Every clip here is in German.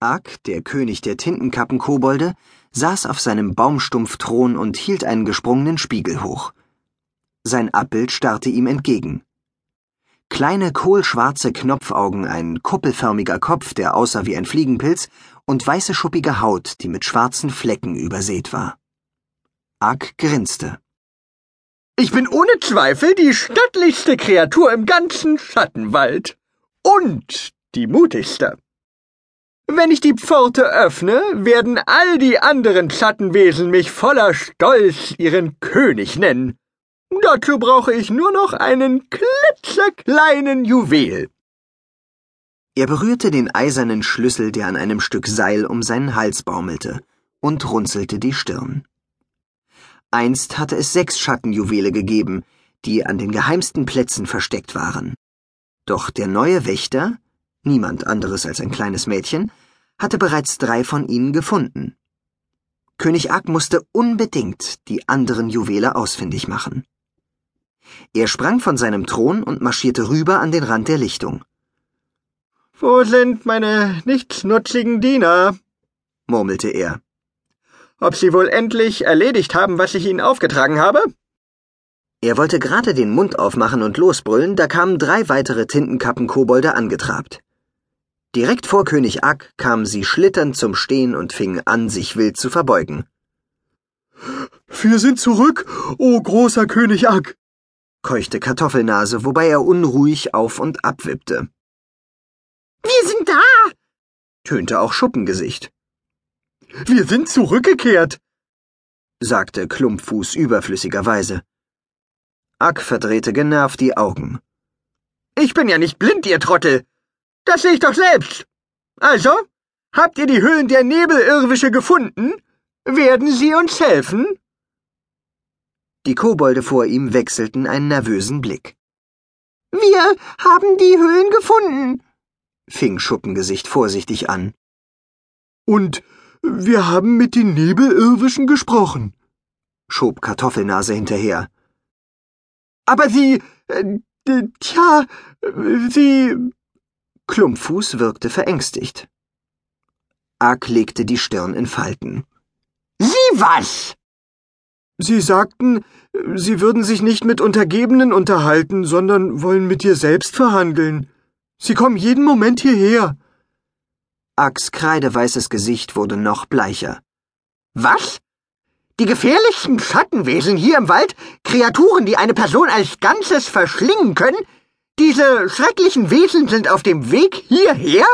Ak, der König der Tintenkappenkobolde, saß auf seinem Baumstumpfthron und hielt einen gesprungenen Spiegel hoch. Sein Abbild starrte ihm entgegen. Kleine kohlschwarze Knopfaugen, ein kuppelförmiger Kopf, der aussah wie ein Fliegenpilz, und weiße schuppige Haut, die mit schwarzen Flecken übersät war. Ak grinste. Ich bin ohne Zweifel die stattlichste Kreatur im ganzen Schattenwald. Und die mutigste. Wenn ich die Pforte öffne, werden all die anderen Schattenwesen mich voller Stolz ihren König nennen. Dazu brauche ich nur noch einen klitzekleinen Juwel. Er berührte den eisernen Schlüssel, der an einem Stück Seil um seinen Hals baumelte, und runzelte die Stirn. Einst hatte es sechs Schattenjuwele gegeben, die an den geheimsten Plätzen versteckt waren. Doch der neue Wächter, niemand anderes als ein kleines Mädchen, hatte bereits drei von ihnen gefunden. König Ak musste unbedingt die anderen Juwele ausfindig machen. Er sprang von seinem Thron und marschierte rüber an den Rand der Lichtung. Wo sind meine nichtsnutzigen Diener? murmelte er. Ob sie wohl endlich erledigt haben, was ich ihnen aufgetragen habe? Er wollte gerade den Mund aufmachen und losbrüllen, da kamen drei weitere Tintenkappenkobolde angetrabt. Direkt vor König Ak kamen sie schlitternd zum Stehen und fingen an, sich wild zu verbeugen. Wir sind zurück, o oh großer König Ak, keuchte Kartoffelnase, wobei er unruhig auf und ab wippte. Wir sind da, tönte auch Schuppengesicht. Wir sind zurückgekehrt, sagte Klumpfuß überflüssigerweise. Ack verdrehte genervt die Augen. Ich bin ja nicht blind, ihr Trottel. Das sehe ich doch selbst. Also, habt ihr die Höhlen der Nebelirrwische gefunden? Werden sie uns helfen? Die Kobolde vor ihm wechselten einen nervösen Blick. Wir haben die Höhlen gefunden, fing Schuppengesicht vorsichtig an. Und wir haben mit den Nebelirrwischen gesprochen, schob Kartoffelnase hinterher. Aber sie, äh, tja, sie. Klumpfuß wirkte verängstigt. Ark legte die Stirn in Falten. Sie was? Sie sagten, Sie würden sich nicht mit Untergebenen unterhalten, sondern wollen mit dir selbst verhandeln. Sie kommen jeden Moment hierher. Ax kreideweißes Gesicht wurde noch bleicher. Was? Die gefährlichsten Schattenwesen hier im Wald? Kreaturen, die eine Person als Ganzes verschlingen können? Diese schrecklichen Wesen sind auf dem Weg hierher?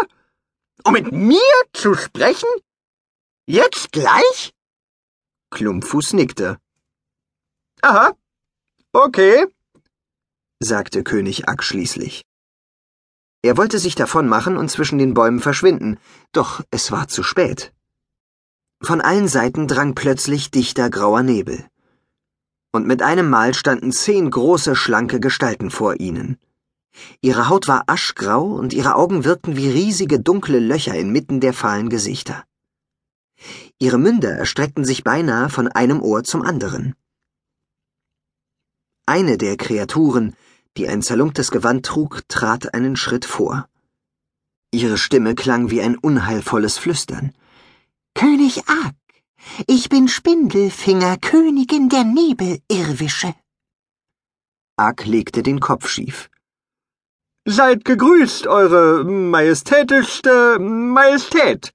Um mit mir zu sprechen? Jetzt gleich? Klumpfuß nickte. Aha. Okay, sagte König Ack schließlich. Er wollte sich davonmachen und zwischen den Bäumen verschwinden, doch es war zu spät. Von allen Seiten drang plötzlich dichter grauer Nebel. Und mit einem Mal standen zehn große, schlanke Gestalten vor ihnen. Ihre Haut war aschgrau und ihre Augen wirkten wie riesige dunkle Löcher inmitten der fahlen Gesichter. Ihre Münder erstreckten sich beinahe von einem Ohr zum anderen. Eine der Kreaturen die ein zerlumptes Gewand trug, trat einen Schritt vor. Ihre Stimme klang wie ein unheilvolles Flüstern. König Ak, ich bin Spindelfinger, Königin der Nebelirrwische. Ak legte den Kopf schief. Seid gegrüßt, eure majestätischste Majestät.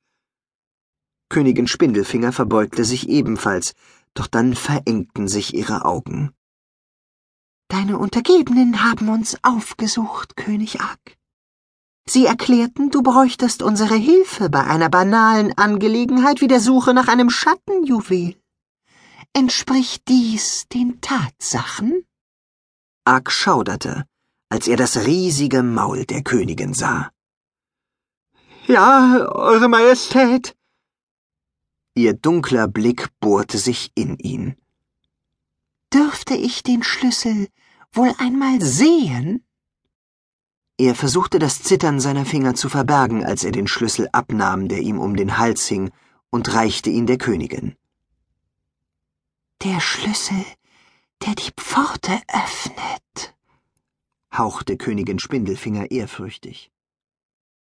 Königin Spindelfinger verbeugte sich ebenfalls, doch dann verengten sich ihre Augen. Deine Untergebenen haben uns aufgesucht, König Ak. Sie erklärten, du bräuchtest unsere Hilfe bei einer banalen Angelegenheit wie der Suche nach einem Schattenjuwel. Entspricht dies den Tatsachen? Ak schauderte, als er das riesige Maul der Königin sah. Ja, Eure Majestät. Ihr dunkler Blick bohrte sich in ihn. Dürfte ich den Schlüssel wohl einmal sehen? Er versuchte das Zittern seiner Finger zu verbergen, als er den Schlüssel abnahm, der ihm um den Hals hing, und reichte ihn der Königin. Der Schlüssel, der die Pforte öffnet, hauchte Königin Spindelfinger ehrfürchtig.